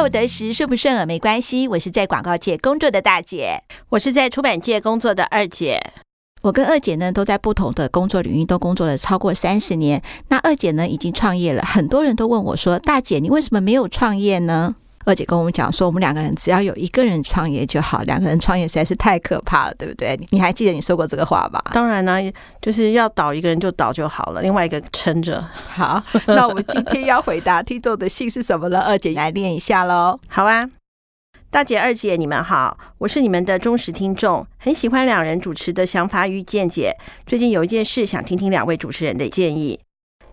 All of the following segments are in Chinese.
饿不得时，顺不顺耳没关系。我是在广告界工作的大姐，我是在出版界工作的二姐。我跟二姐呢，都在不同的工作领域都工作了超过三十年。那二姐呢，已经创业了，很多人都问我说：“大姐，你为什么没有创业呢？”二姐跟我们讲说，我们两个人只要有一个人创业就好，两个人创业实在是太可怕了，对不对？你还记得你说过这个话吧？当然呢、啊，就是要倒一个人就倒就好了，另外一个撑着。好，那我们今天要回答听众的信是什么呢？二姐来念一下喽。好啊，大姐、二姐，你们好，我是你们的忠实听众，很喜欢两人主持的想法与见解。最近有一件事想听听两位主持人的建议。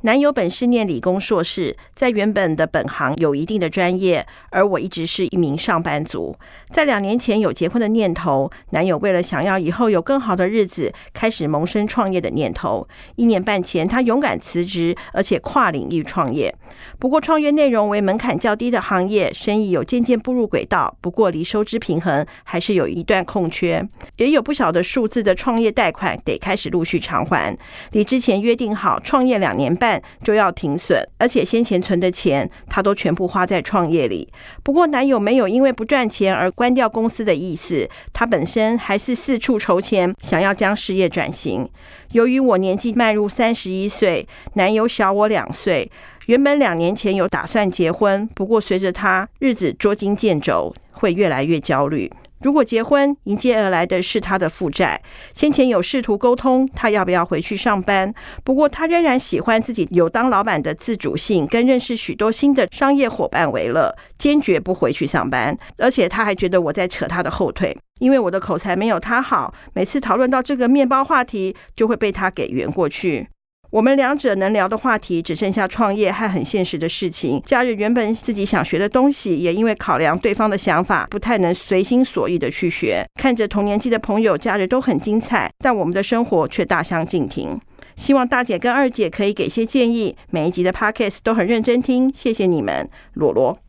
男友本是念理工硕士，在原本的本行有一定的专业，而我一直是一名上班族。在两年前有结婚的念头，男友为了想要以后有更好的日子，开始萌生创业的念头。一年半前，他勇敢辞职，而且跨领域创业。不过，创业内容为门槛较低的行业，生意有渐渐步入轨道，不过离收支平衡还是有一段空缺，也有不小的数字的创业贷款得开始陆续偿还。离之前约定好创业两年半。就要停损，而且先前存的钱，他都全部花在创业里。不过男友没有因为不赚钱而关掉公司的意思，他本身还是四处筹钱，想要将事业转型。由于我年纪迈入三十一岁，男友小我两岁，原本两年前有打算结婚，不过随着他日子捉襟见肘，会越来越焦虑。如果结婚，迎接而来的是他的负债。先前有试图沟通，他要不要回去上班？不过他仍然喜欢自己有当老板的自主性，跟认识许多新的商业伙伴为乐，坚决不回去上班。而且他还觉得我在扯他的后腿，因为我的口才没有他好，每次讨论到这个面包话题，就会被他给圆过去。我们两者能聊的话题只剩下创业和很现实的事情。假日原本自己想学的东西，也因为考量对方的想法，不太能随心所欲的去学。看着同年纪的朋友假日都很精彩，但我们的生活却大相径庭。希望大姐跟二姐可以给些建议。每一集的 Podcast 都很认真听，谢谢你们，罗罗。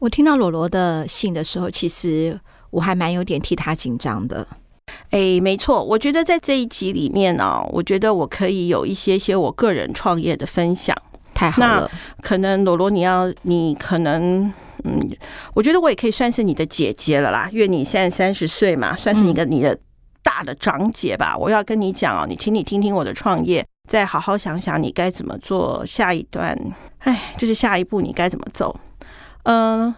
我听到罗罗的信的时候，其实我还蛮有点替他紧张的。哎，没错，我觉得在这一集里面呢、哦，我觉得我可以有一些些我个人创业的分享。太好了，那可能罗罗你要，你可能，嗯，我觉得我也可以算是你的姐姐了啦，因为你现在三十岁嘛，算是一个你的大的长姐吧。嗯、我要跟你讲哦，你请你听听我的创业，再好好想想你该怎么做下一段，哎，就是下一步你该怎么走，嗯、呃。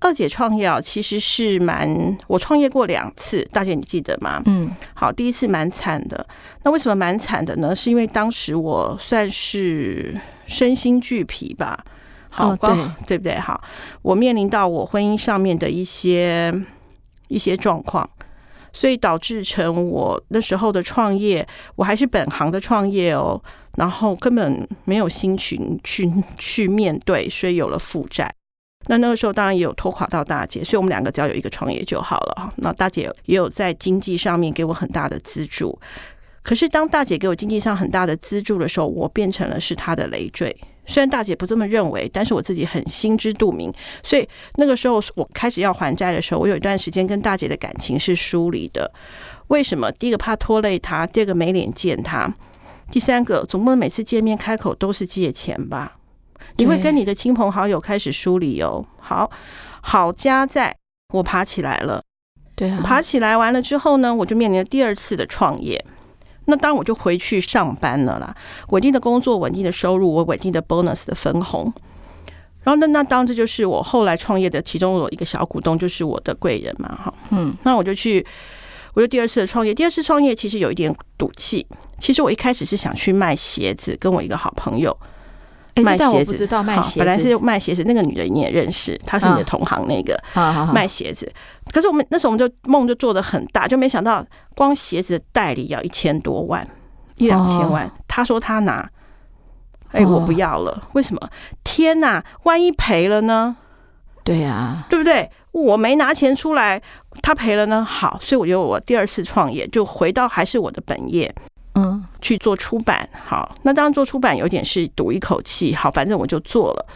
二姐创业啊，其实是蛮……我创业过两次，大姐你记得吗？嗯，好，第一次蛮惨的。那为什么蛮惨的呢？是因为当时我算是身心俱疲吧。好，哦、对对不对？好，我面临到我婚姻上面的一些一些状况，所以导致成我那时候的创业，我还是本行的创业哦，然后根本没有心情去去面对，所以有了负债。那那个时候当然也有拖垮到大姐，所以我们两个只要有一个创业就好了哈。那大姐也有在经济上面给我很大的资助，可是当大姐给我经济上很大的资助的时候，我变成了是她的累赘。虽然大姐不这么认为，但是我自己很心知肚明。所以那个时候我开始要还债的时候，我有一段时间跟大姐的感情是疏离的。为什么？第一个怕拖累她，第二个没脸见她，第三个总不能每次见面开口都是借钱吧。你会跟你的亲朋好友开始梳理哦。好，好家在我爬起来了，对啊，爬起来完了之后呢，我就面临了第二次的创业。那当我就回去上班了啦，稳定的工作，稳定的收入，我稳定的 bonus 的分红。然后那那当这就是我后来创业的其中有一个小股东，就是我的贵人嘛，哈，嗯，那我就去，我就第二次的创业。第二次创业其实有一点赌气。其实我一开始是想去卖鞋子，跟我一个好朋友。卖鞋子，好，本来是卖鞋子，那个女的你也认识，她是你的同行，那个卖鞋子。可是我们那时候我们就梦就做的很大，就没想到光鞋子的代理要一千多万，一两千万。他说他拿，哎，我不要了，为什么？天哪，万一赔了呢？对呀，对不对？我没拿钱出来，他赔了呢？好，所以我觉得我第二次创业就回到还是我的本业。嗯，去做出版，好，那当然做出版有点是赌一口气，好，反正我就做了。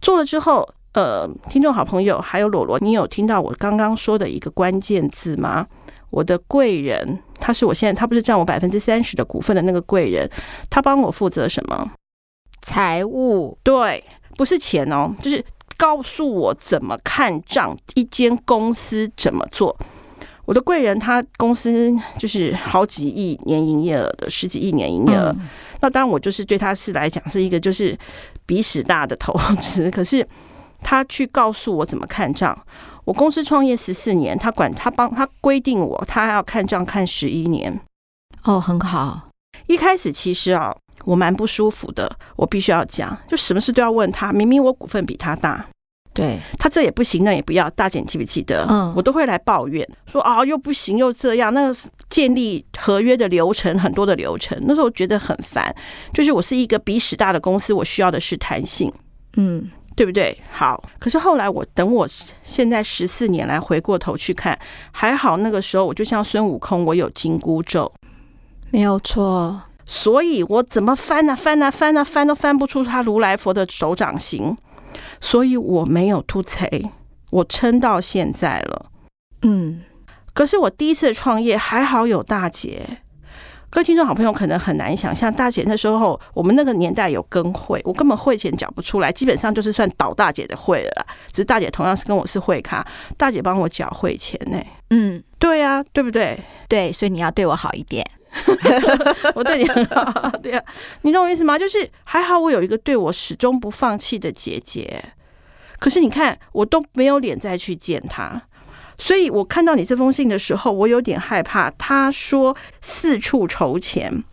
做了之后，呃，听众好朋友还有罗罗，你有听到我刚刚说的一个关键字吗？我的贵人，他是我现在他不是占我百分之三十的股份的那个贵人，他帮我负责什么？财务，对，不是钱哦，就是告诉我怎么看账，一间公司怎么做。我的贵人他公司就是好几亿年营业额的，十几亿年营业额。嗯、那当然我就是对他是来讲是一个就是鼻屎大的投资，可是他去告诉我怎么看账。我公司创业十四年，他管他帮他规定我，他要看账看十一年。哦，很好。一开始其实啊，我蛮不舒服的，我必须要讲，就什么事都要问他。明明我股份比他大。对，他这也不行，那也不要。大姐，你记不记得？嗯，我都会来抱怨，说啊，又不行，又这样。那建立合约的流程，很多的流程，那时候觉得很烦。就是我是一个鼻屎大的公司，我需要的是弹性，嗯，对不对？好，可是后来我等我现在十四年来回过头去看，还好那个时候我就像孙悟空，我有紧箍咒，没有错。所以我怎么翻啊翻啊翻啊翻都翻不出他如来佛的手掌形。所以我没有突袭，我撑到现在了。嗯，可是我第一次创业还好有大姐。各位听众好朋友可能很难想象，大姐那时候我们那个年代有跟会，我根本会钱缴不出来，基本上就是算倒大姐的会了啦。只是大姐同样是跟我是会咖，大姐帮我缴会钱呢。嗯，对呀，对不对？对，所以你要对我好一点。我对你很好，对呀，你懂我意思吗？就是还好我有一个对我始终不放弃的姐姐，可是你看我都没有脸再去见她，所以我看到你这封信的时候，我有点害怕。他说四处筹钱，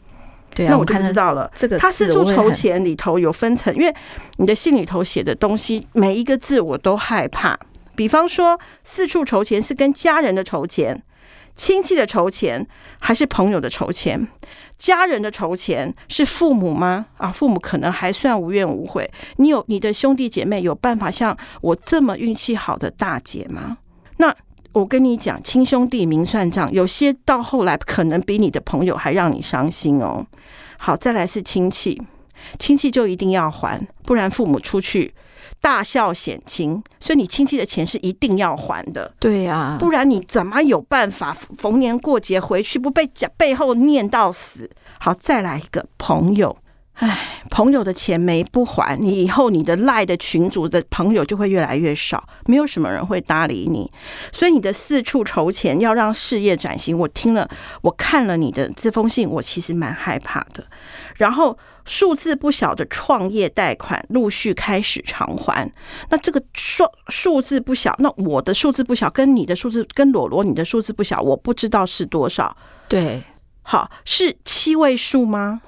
对啊，那我就知道了。这个他四处筹钱里头有分层，因为你的信里头写的东西每一个字我都害怕。比方说四处筹钱是跟家人的筹钱。亲戚的筹钱还是朋友的筹钱？家人的筹钱是父母吗？啊，父母可能还算无怨无悔。你有你的兄弟姐妹有办法像我这么运气好的大姐吗？那我跟你讲，亲兄弟明算账，有些到后来可能比你的朋友还让你伤心哦。好，再来是亲戚，亲戚就一定要还，不然父母出去。大孝显亲，所以你亲戚的钱是一定要还的。对呀，不然你怎么有办法逢年过节回去不被讲背后念到死？好，再来一个朋友，哎，朋友的钱没不还，你以后你的赖的群组的朋友就会越来越少，没有什么人会搭理你。所以你的四处筹钱要让事业转型，我听了，我看了你的这封信，我其实蛮害怕的。然后数字不小的创业贷款陆续开始偿还，那这个数数字不小，那我的数字不小，跟你的数字跟罗罗你的数字不小，我不知道是多少。对，好，是七位数吗？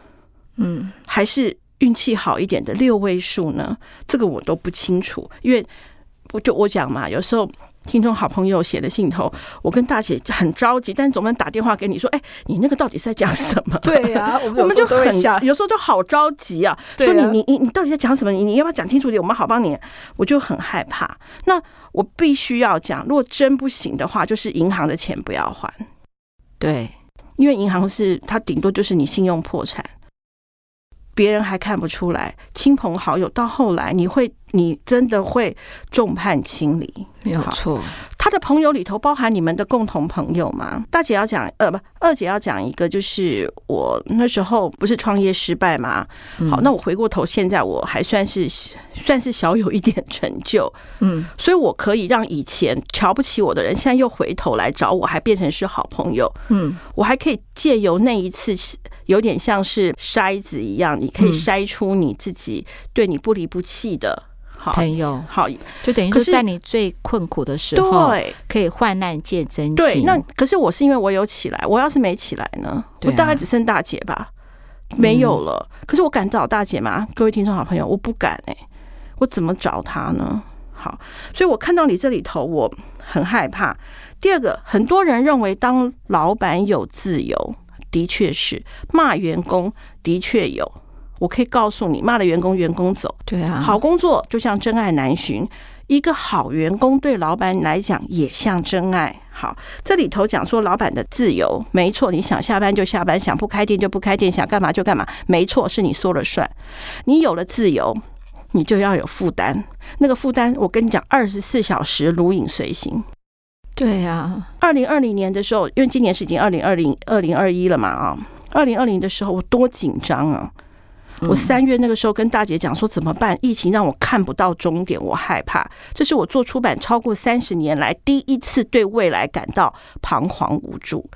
嗯，还是运气好一点的六位数呢？这个我都不清楚，因为我就我讲嘛，有时候。听众好朋友写的信头，我跟大姐很着急，但总不能打电话给你说：“哎，你那个到底是在讲什么？”对呀、啊，我们，就很有时候就好着急啊，说你你你你到底在讲什么？你你要不要讲清楚点？我们好帮你。我就很害怕。那我必须要讲，如果真不行的话，就是银行的钱不要还。对，因为银行是它顶多就是你信用破产。别人还看不出来，亲朋好友到后来，你会，你真的会众叛亲离，没有错。他的朋友里头包含你们的共同朋友吗？大姐要讲，呃，不，二姐要讲一个，就是我那时候不是创业失败吗？好，那我回过头，现在我还算是算是小有一点成就，嗯，所以我可以让以前瞧不起我的人，现在又回头来找我，还变成是好朋友，嗯，我还可以借由那一次。有点像是筛子一样，你可以筛出你自己对你不离不弃的好朋友。好，就等于说在你最困苦的时候，对，可以患难见真情。对，那可是我是因为我有起来，我要是没起来呢，我大概只剩大姐吧，没有了。可是我敢找大姐吗？各位听众好朋友，我不敢哎，我怎么找她呢？好，所以我看到你这里头，我很害怕。第二个，很多人认为当老板有自由。的确是骂员工，的确有。我可以告诉你，骂了员工，员工走。对啊，好工作就像真爱难寻，一个好员工对老板来讲也像真爱。好，这里头讲说老板的自由，没错，你想下班就下班，想不开店就不开店，想干嘛就干嘛，没错，是你说了算。你有了自由，你就要有负担。那个负担，我跟你讲，二十四小时如影随形。对呀，二零二零年的时候，因为今年是已经二零二零二零二一了嘛啊，二零二零的时候我多紧张啊！我三月那个时候跟大姐讲说怎么办？疫情让我看不到终点，我害怕。这是我做出版超过三十年来第一次对未来感到彷徨无助。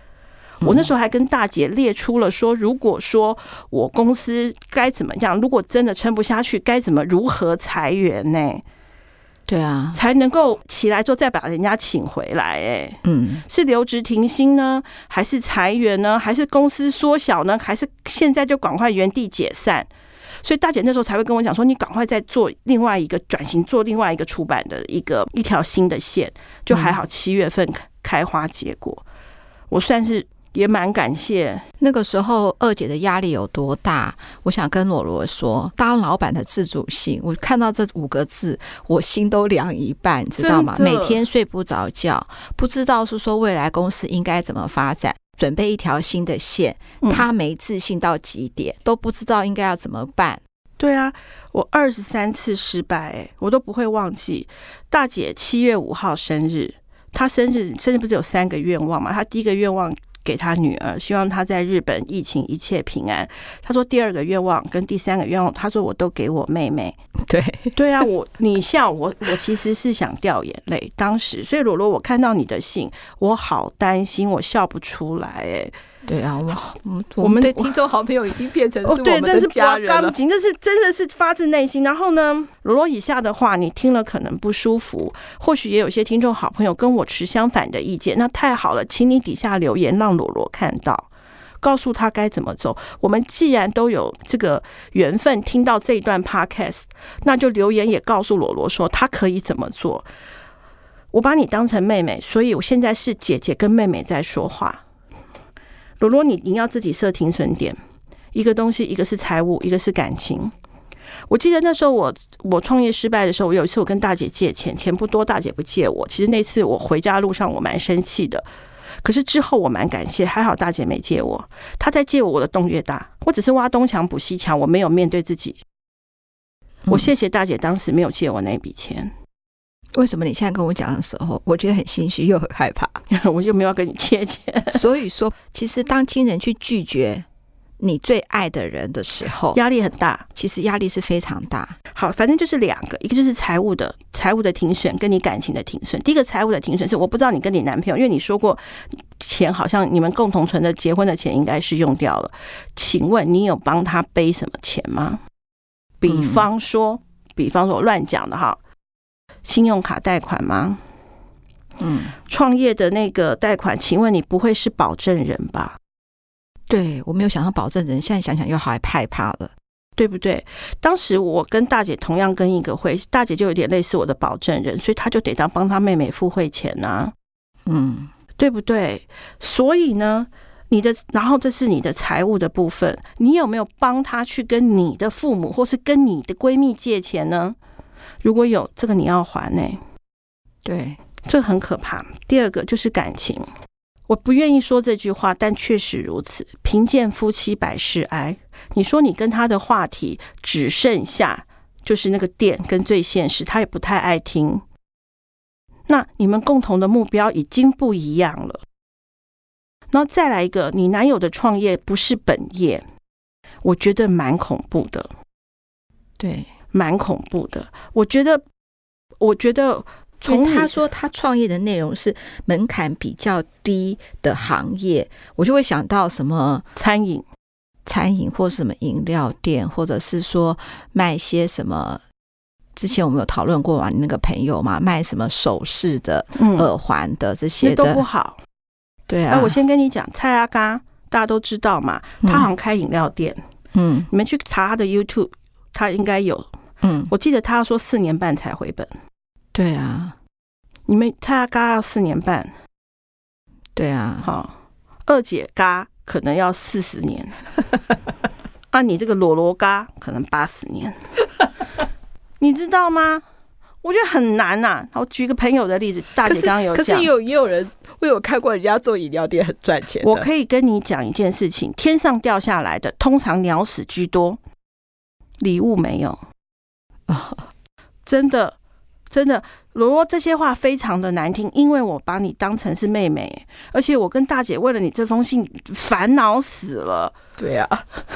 我那时候还跟大姐列出了说，如果说我公司该怎么样，如果真的撑不下去，该怎么如何裁员呢？对啊，才能够起来之后再把人家请回来。哎，嗯，是留职停薪呢，还是裁员呢，还是公司缩小呢，还是现在就赶快原地解散？所以大姐那时候才会跟我讲说，你赶快再做另外一个转型，做另外一个出版的一个一条新的线。就还好，七月份开花结果，我算是。也蛮感谢那个时候二姐的压力有多大，我想跟罗罗说，当老板的自主性，我看到这五个字，我心都凉一半，知道吗？每天睡不着觉，不知道是说未来公司应该怎么发展，准备一条新的线，他没自信到极点，都不知道应该要怎么办。对啊，我二十三次失败，欸，我都不会忘记。大姐七月五号生日，她生日生日不是有三个愿望吗？她第一个愿望。给他女儿，希望他在日本疫情一切平安。他说第二个愿望跟第三个愿望，他说我都给我妹妹。对对啊，我你笑我，我其实是想掉眼泪。当时，所以罗罗，我看到你的信，我好担心，我笑不出来哎。对啊，我们我们的听众好朋友已经变成 是我们的家人了。这是真的是发自内心。然后呢，罗罗以下的话你听了可能不舒服，或许也有些听众好朋友跟我持相反的意见。那太好了，请你底下留言让罗罗看到，告诉他该怎么走。我们既然都有这个缘分听到这一段 podcast，那就留言也告诉罗罗说他可以怎么做。我把你当成妹妹，所以我现在是姐姐跟妹妹在说话。罗罗，你你要自己设停损点，一个东西，一个是财务，一个是感情。我记得那时候我我创业失败的时候，我有一次我跟大姐借钱，钱不多，大姐不借我。其实那次我回家路上我蛮生气的，可是之后我蛮感谢，还好大姐没借我。她再借我，我的洞越大。我只是挖东墙补西墙，我没有面对自己。我谢谢大姐当时没有借我那笔钱。为什么你现在跟我讲的时候，我觉得很心虚又很害怕？我就没有跟你切切。所以说，其实当亲人去拒绝你最爱的人的时候，压力很大。其实压力是非常大。好，反正就是两个，一个就是财务的财务的停损，跟你感情的停损。第一个财务的停损是我不知道你跟你男朋友，因为你说过钱好像你们共同存的结婚的钱应该是用掉了。请问你有帮他背什么钱吗？比方说，嗯、比方说我乱讲的哈。信用卡贷款吗？嗯，创业的那个贷款，请问你不会是保证人吧？对，我没有想到保证人，现在想想又好害怕了，对不对？当时我跟大姐同样跟一个会，大姐就有点类似我的保证人，所以她就得当帮她妹妹付会钱呐、啊，嗯，对不对？所以呢，你的然后这是你的财务的部分，你有没有帮她去跟你的父母或是跟你的闺蜜借钱呢？如果有这个，你要还呢、欸？对，这很可怕。第二个就是感情，我不愿意说这句话，但确实如此。贫贱夫妻百事哀。你说你跟他的话题只剩下就是那个电跟最现实，他也不太爱听。那你们共同的目标已经不一样了。然后再来一个，你男友的创业不是本业，我觉得蛮恐怖的。对。蛮恐怖的，我觉得，我觉得从他说他创业的内容是门槛比较低的行业，我就会想到什么餐饮、餐饮或什么饮料店，或者是说卖些什么。之前我们有讨论过嘛？你那个朋友嘛，卖什么首饰的、耳环的这些都不好。对啊，我先跟你讲，蔡阿嘎大家都知道嘛，他好像开饮料店。嗯，你们去查他的 YouTube，他应该有。嗯，我记得他要说四年半才回本。对啊，你们他嘎要四年半。对啊，好，二姐嘎可能要四十年。啊，你这个裸罗嘎可能八十年。你知道吗？我觉得很难呐、啊。我举个朋友的例子，大姐刚刚有讲，可是也有也有人，我有看过人家做饮料店很赚钱。我可以跟你讲一件事情：天上掉下来的，通常鸟屎居多，礼物没有。啊，真的，真的，罗罗这些话非常的难听，因为我把你当成是妹妹，而且我跟大姐为了你这封信烦恼死了。对啊，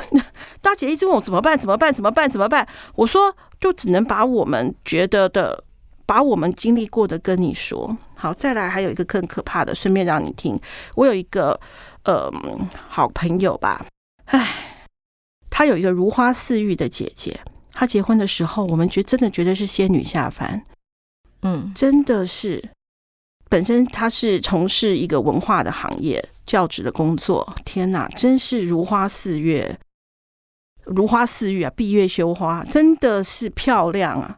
大姐一直问我怎么办？怎么办？怎么办？怎么办？我说就只能把我们觉得的，把我们经历过的跟你说。好，再来还有一个更可怕的，顺便让你听。我有一个呃好朋友吧，唉，她有一个如花似玉的姐姐，她结婚的时候，我们觉真的觉得是仙女下凡。嗯，真的是，本身他是从事一个文化的行业，教职的工作。天哪，真是如花似月，如花似玉啊！闭月羞花，真的是漂亮啊！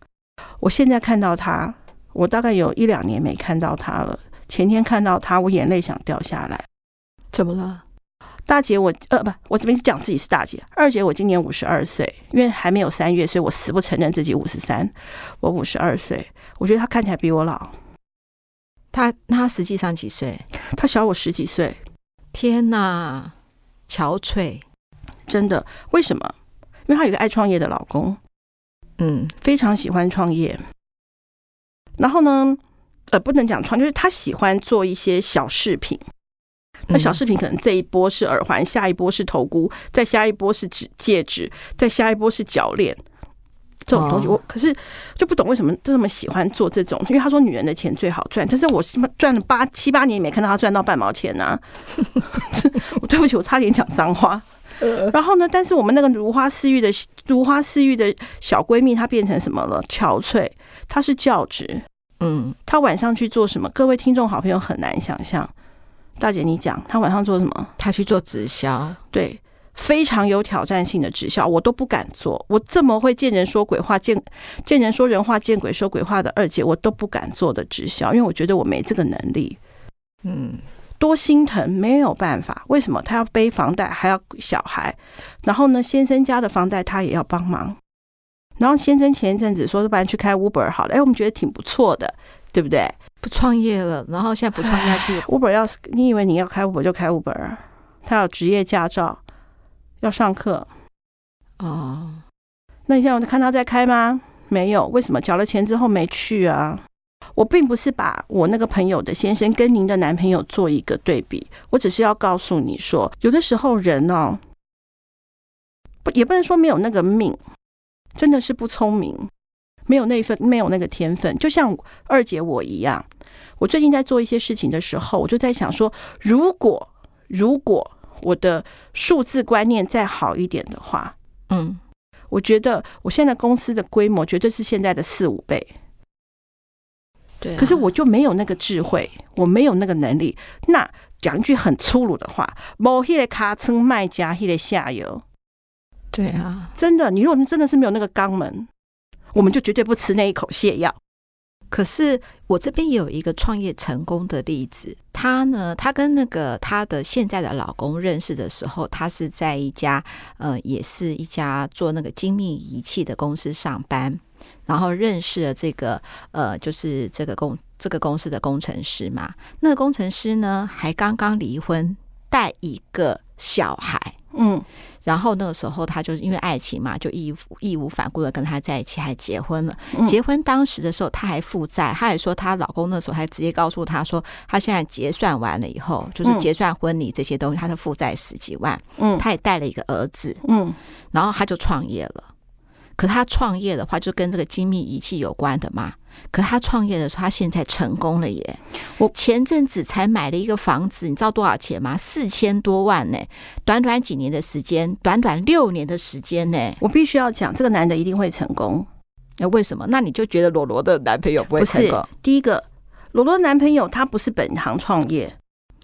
我现在看到他，我大概有一两年没看到他了。前天看到他，我眼泪想掉下来。怎么了？大姐我，我呃不，我这边是讲自己是大姐。二姐，我今年五十二岁，因为还没有三月，所以我死不承认自己五十三。我五十二岁。我觉得她看起来比我老，她她实际上几岁？她小我十几岁。天哪，憔悴，真的？为什么？因为她有一个爱创业的老公，嗯，非常喜欢创业。然后呢，呃，不能讲创，就是她喜欢做一些小饰品。那小饰品可能这一波是耳环，下一波是头箍，再下一波是指戒指，再下一波是脚链。这种东西，我可是就不懂为什么这么喜欢做这种，因为他说女人的钱最好赚，但是我赚了八七八年也没看到他赚到半毛钱 呐。我对不起，我差点讲脏话。然后呢，但是我们那个如花似玉的如花似玉的小闺蜜，她变成什么了？憔悴。她是教职，嗯，她晚上去做什么？各位听众好朋友很难想象。大姐，你讲，他晚上做什么？他去做直销，对。非常有挑战性的直销，我都不敢做。我这么会见人说鬼话，见见人说人话，见鬼说鬼话的二姐，我都不敢做的直销，因为我觉得我没这个能力。嗯，多心疼，没有办法。为什么他要背房贷，还要小孩？然后呢，先生家的房贷他也要帮忙。然后先生前一阵子说，不然去开 Uber 好了。哎，我们觉得挺不错的，对不对？不创业了，然后现在不创业下去，Uber 要是你以为你要开 Uber 就开 Uber，他有职业驾照。要上课哦，那你现在看他在开吗？没有，为什么？缴了钱之后没去啊？我并不是把我那个朋友的先生跟您的男朋友做一个对比，我只是要告诉你说，有的时候人哦，不也不能说没有那个命，真的是不聪明，没有那份，没有那个天分。就像二姐我一样，我最近在做一些事情的时候，我就在想说，如果如果。我的数字观念再好一点的话，嗯，我觉得我现在公司的规模绝对是现在的四五倍。对啊，可是我就没有那个智慧，我没有那个能力。那讲一句很粗鲁的话，某些的卡称卖家，迄个下游。对啊，真的，你如果真的是没有那个肛门，我们就绝对不吃那一口泻药。可是我这边也有一个创业成功的例子，她呢，她跟那个她的现在的老公认识的时候，她是在一家呃，也是一家做那个精密仪器的公司上班，然后认识了这个呃，就是这个公这个公司的工程师嘛。那个工程师呢，还刚刚离婚，带一个小孩，嗯。然后那个时候，她就是因为爱情嘛，就义义无反顾的跟他在一起，还结婚了。结婚当时的时候，她还负债，她还说她老公那时候还直接告诉她说，她现在结算完了以后，就是结算婚礼这些东西，她的负债十几万。嗯，她也带了一个儿子。嗯，然后她就创业了。可他创业的话，就跟这个精密仪器有关的嘛。可他创业的时候，他现在成功了耶！我前阵子才买了一个房子，你知道多少钱吗？四千多万呢！短短几年的时间，短短六年的时间呢！我必须要讲，这个男的一定会成功。那为什么？那你就觉得罗罗的男朋友不会成功？第一个，罗罗的男朋友他不是本行创业。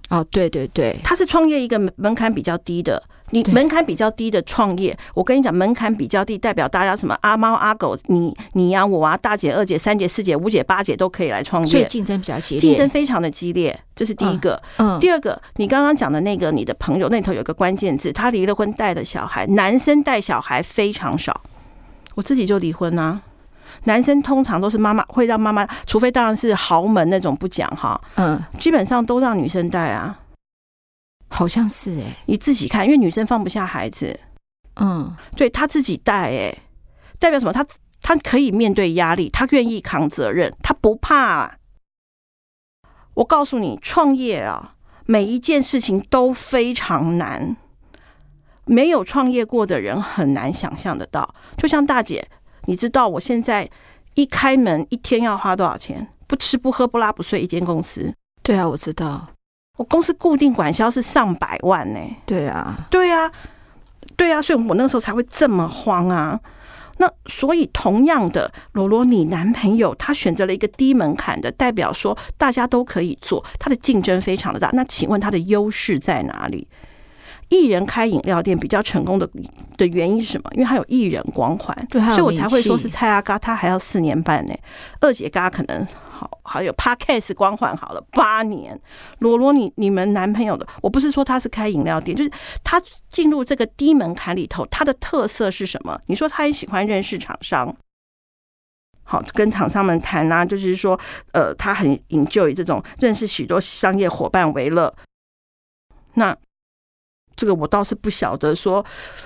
哦，对对对，他是创业一个门槛比较低的。你门槛比较低的创业，我跟你讲，门槛比较低，代表大家什么阿猫阿狗，你你呀、啊、我啊，大姐、二姐、三姐、四姐、五姐、八姐都可以来创业，所以竞争比较激烈，竞争非常的激烈，这是第一个。嗯，第二个，你刚刚讲的那个你的朋友那头有个关键字，他离了婚带的小孩，男生带小孩非常少，我自己就离婚啊。男生通常都是妈妈会让妈妈，除非当然是豪门那种不讲哈，嗯，基本上都让女生带啊，好像是哎、欸，你自己看，因为女生放不下孩子，嗯，对她自己带哎、欸，代表什么？她她可以面对压力，她愿意扛责任，她不怕啊。我告诉你，创业啊，每一件事情都非常难，没有创业过的人很难想象得到。就像大姐，你知道我现在一开门一天要花多少钱？不吃不喝不拉不睡一间公司。对啊，我知道，我公司固定管销是上百万呢。对啊，对啊，对啊，所以我那个时候才会这么慌啊。那所以，同样的，罗罗，你男朋友他选择了一个低门槛的，代表说大家都可以做，他的竞争非常的大。那请问他的优势在哪里？艺人开饮料店比较成功的的原因是什么？因为他有艺人光环，对，所以我才会说是蔡阿嘎，他还要四年半呢。二姐嘎可能好好有 Podcast 光环，好了八年。罗罗，你你们男朋友的，我不是说他是开饮料店，就是他进入这个低门槛里头，他的特色是什么？你说他也喜欢认识厂商，好跟厂商们谈啊，就是说呃，他很 enjoy 这种认识许多商业伙伴为乐，那。这个我倒是不晓得，说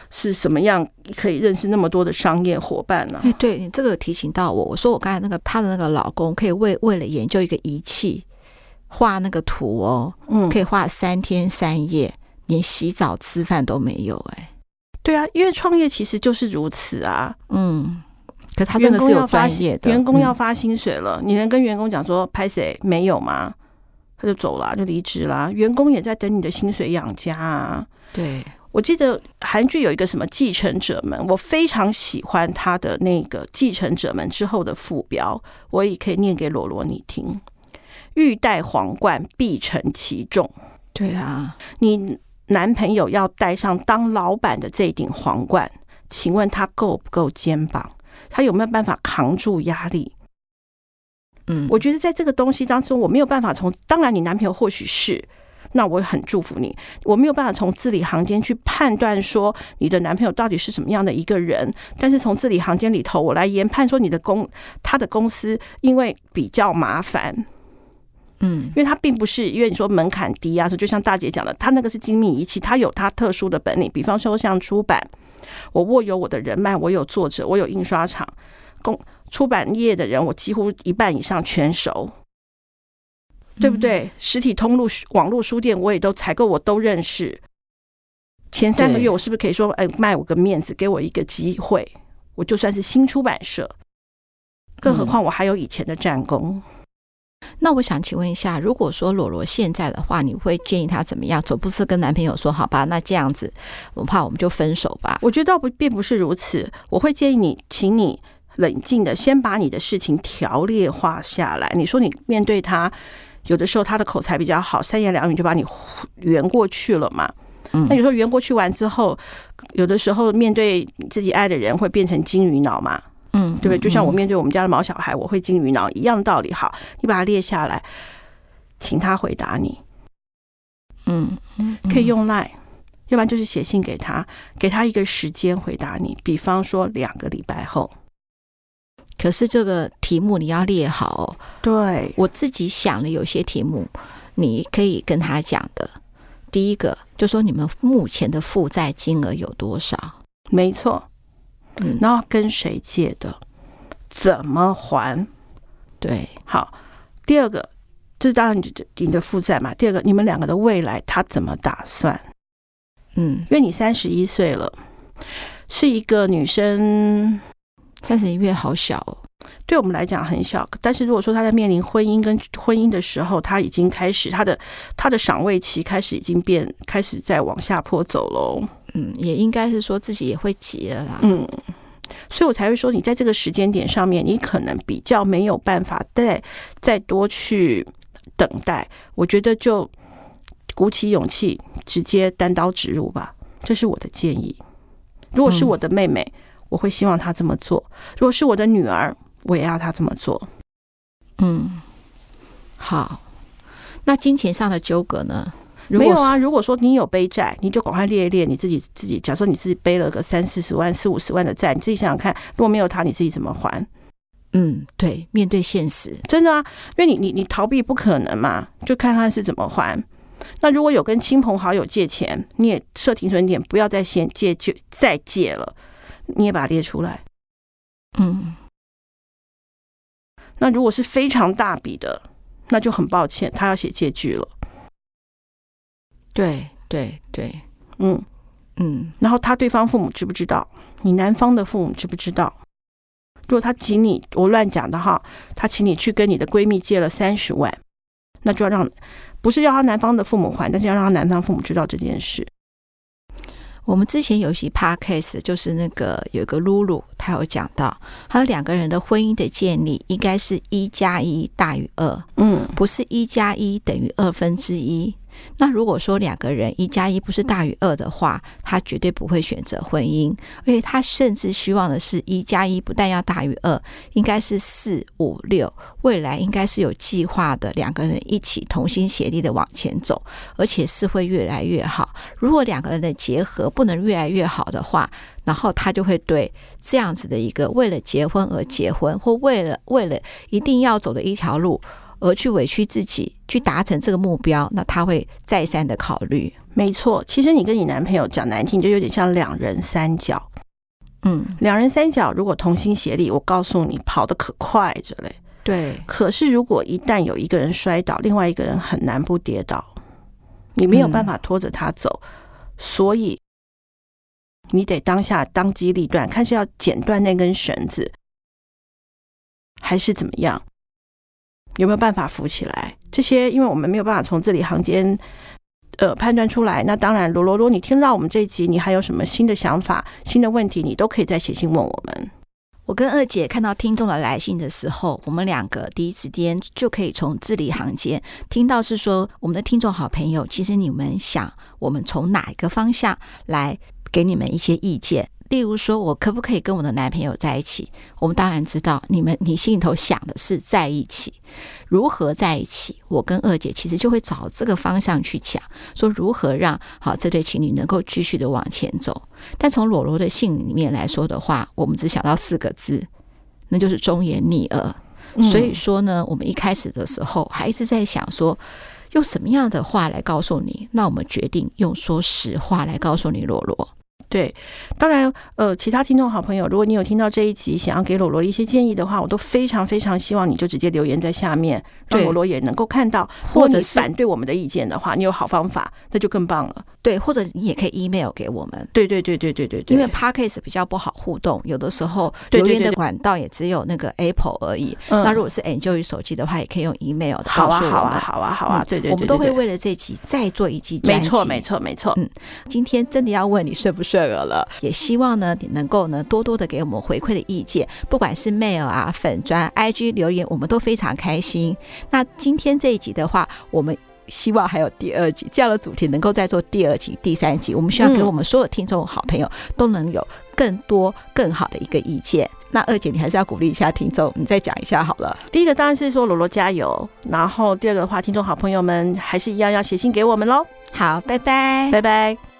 是什么样可以认识那么多的商业伙伴呢？哎，对你这个提醒到我，我说我刚才那个她的那个老公可以为为了研究一个仪器画那个图哦，嗯，可以画三天三夜，连洗澡吃饭都没有哎。对啊，因为创业其实就是如此啊，嗯，可他真的是有专业的，员工要发薪水了，嗯，你能跟员工讲说拍谁没有吗？他就走了，就离职了，员工也在等你的薪水养家啊。对，我记得韩剧有一个什么继承者们，我非常喜欢他的那个继承者们之后的副标，我也可以念给罗罗你听：欲戴皇冠，必承其重。对啊，你男朋友要戴上当老板的这顶皇冠，请问他够不够肩膀？他有没有办法扛住压力？嗯，我觉得在这个东西当中，我没有办法从，当然你男朋友或许是。那我很祝福你，我没有办法从字里行间去判断说你的男朋友到底是什么样的一个人，但是从字里行间里头，我来研判说你的公他的公司因为比较麻烦，嗯，因为他并不是因为你说门槛低啊，就像大姐讲的，他那个是精密仪器，他有他特殊的本领，比方说像出版，我握有我的人脉，我有作者，我有印刷厂，公出版业的人，我几乎一半以上全熟。对不对？实体通路、网络书店，我也都采购，我都认识。前三个月，我是不是可以说，哎，卖我个面子，给我一个机会？我就算是新出版社，更何况我还有以前的战功。嗯。那我想请问一下，如果说罗罗现在的话，你会建议他怎么样？总不是跟男朋友说，好吧，那这样子，我怕我们就分手吧？我觉得倒不并不是如此。我会建议你，请你冷静的先把你的事情条列化下来。你说你面对他。有的时候他的口才比较好，三言两语就把你圆过去了嘛。嗯，那有时候圆过去完之后，有的时候面对自己爱的人会变成金鱼脑嘛。嗯，对不对？就像我面对我们家的毛小孩，我会金鱼脑一样道理。好，你把它列下来，请他回答你。嗯，可以用 Line，要不然就是写信给他，给他一个时间回答你。比方说两个礼拜后。可是这个题目你要列好哦。对，我自己想了有些题目，你可以跟他讲的。第一个就说你们目前的负债金额有多少？没错，嗯，然后跟谁借的？怎么还？对，好。第二个，这当然你你的负债嘛。第二个，你们两个的未来他怎么打算？嗯，因为你三十一岁了，是一个女生。三十一岁好小哦，对我们来讲很小。但是如果说他在面临婚姻跟婚姻的时候，他已经开始他的他的赏味期开始已经变，开始在往下坡走喽。嗯，也应该是说自己也会急了啦。嗯，所以我才会说，你在这个时间点上面，你可能比较没有办法再再多去等待。我觉得就鼓起勇气，直接单刀直入吧，这是我的建议。如果是我的妹妹。嗯我会希望他这么做。如果是我的女儿，我也要他这么做。嗯，好。那金钱上的纠葛呢？没有啊。如果说你有背债，你就赶快列一列你自己自己。假设你自己背了个三四十万、四五十万的债，你自己想想看，如果没有他，你自己怎么还？嗯，对，面对现实，真的啊，因为你你你逃避不可能嘛，就看看是怎么还。那如果有跟亲朋好友借钱，你也设停损点，不要再先借就再借了。你也把它列出来，嗯，那如果是非常大笔的，那就很抱歉，他要写借据了。对对对，嗯嗯。然后他对方父母知不知道？你男方的父母知不知道？如果他请你，我乱讲的哈，他请你去跟你的闺蜜借了三十万，那就要让，不是要他男方的父母还，但是要让他男方父母知道这件事。我们之前有一期 podcast，就是那个有一个露露，她有讲到，还有两个人的婚姻的建立应该是一加一大于二，嗯，不是一加一等于二分之一。那如果说两个人一加一不是大于二的话，他绝对不会选择婚姻，而且他甚至希望的是一加一不但要大于二，应该是四五六，未来应该是有计划的，两个人一起同心协力的往前走，而且是会越来越好。如果两个人的结合不能越来越好的话，然后他就会对这样子的一个为了结婚而结婚，或为了为了一定要走的一条路。而去委屈自己去达成这个目标，那他会再三的考虑。没错，其实你跟你男朋友讲难听，就有点像两人三角。嗯，两人三角如果同心协力，我告诉你，跑得可快着嘞。对。可是如果一旦有一个人摔倒，另外一个人很难不跌倒，你没有办法拖着他走，嗯、所以你得当下当机立断，看是要剪断那根绳子，还是怎么样。有没有办法扶起来？这些，因为我们没有办法从字里行间，呃，判断出来。那当然，罗罗，如果你听到我们这一集，你还有什么新的想法、新的问题，你都可以再写信问我们。我跟二姐看到听众的来信的时候，我们两个第一时间就可以从字里行间听到是说，我们的听众好朋友，其实你们想我们从哪一个方向来给你们一些意见。例如说，我可不可以跟我的男朋友在一起？我们当然知道，你们你心里头想的是在一起，如何在一起？我跟二姐其实就会找这个方向去讲，说如何让好这对情侣能够继续的往前走。但从裸罗的信里面来说的话，我们只想到四个字，那就是忠言逆耳。所以说呢，我们一开始的时候还一直在想说，用什么样的话来告诉你？那我们决定用说实话来告诉你，罗罗。对，当然，呃，其他听众好朋友，如果你有听到这一集，想要给罗罗一些建议的话，我都非常非常希望你就直接留言在下面，让罗罗也能够看到。或者是反对我们的意见的话，你有好方法，那就更棒了。对，或者你也可以 email 给我们。对对对对对对对。因为 Podcast 比较不好互动，有的时候留言的管道也只有那个 Apple 而已。那如果是 Android 手机的话，也可以用 email 的。好啊，好啊，好啊，好啊。对对对。我们都会为了这集再做一集专辑。没错，没错，没错。嗯，今天真的要问你顺不顺耳了，也希望呢你能够呢多多的给我们回馈的意见，不管是 mail 啊、粉砖、IG 留言，我们都非常开心。那今天这一集的话，我们。希望还有第二集这样的主题能够再做第二集、第三集。我们需要给我们所有听众好朋友都能有更多更好的一个意见。那二姐，你还是要鼓励一下听众，你再讲一下好了。第一个当然是说罗罗加油，然后第二个的话，听众好朋友们还是一样要写信给我们喽。好，拜拜，拜拜。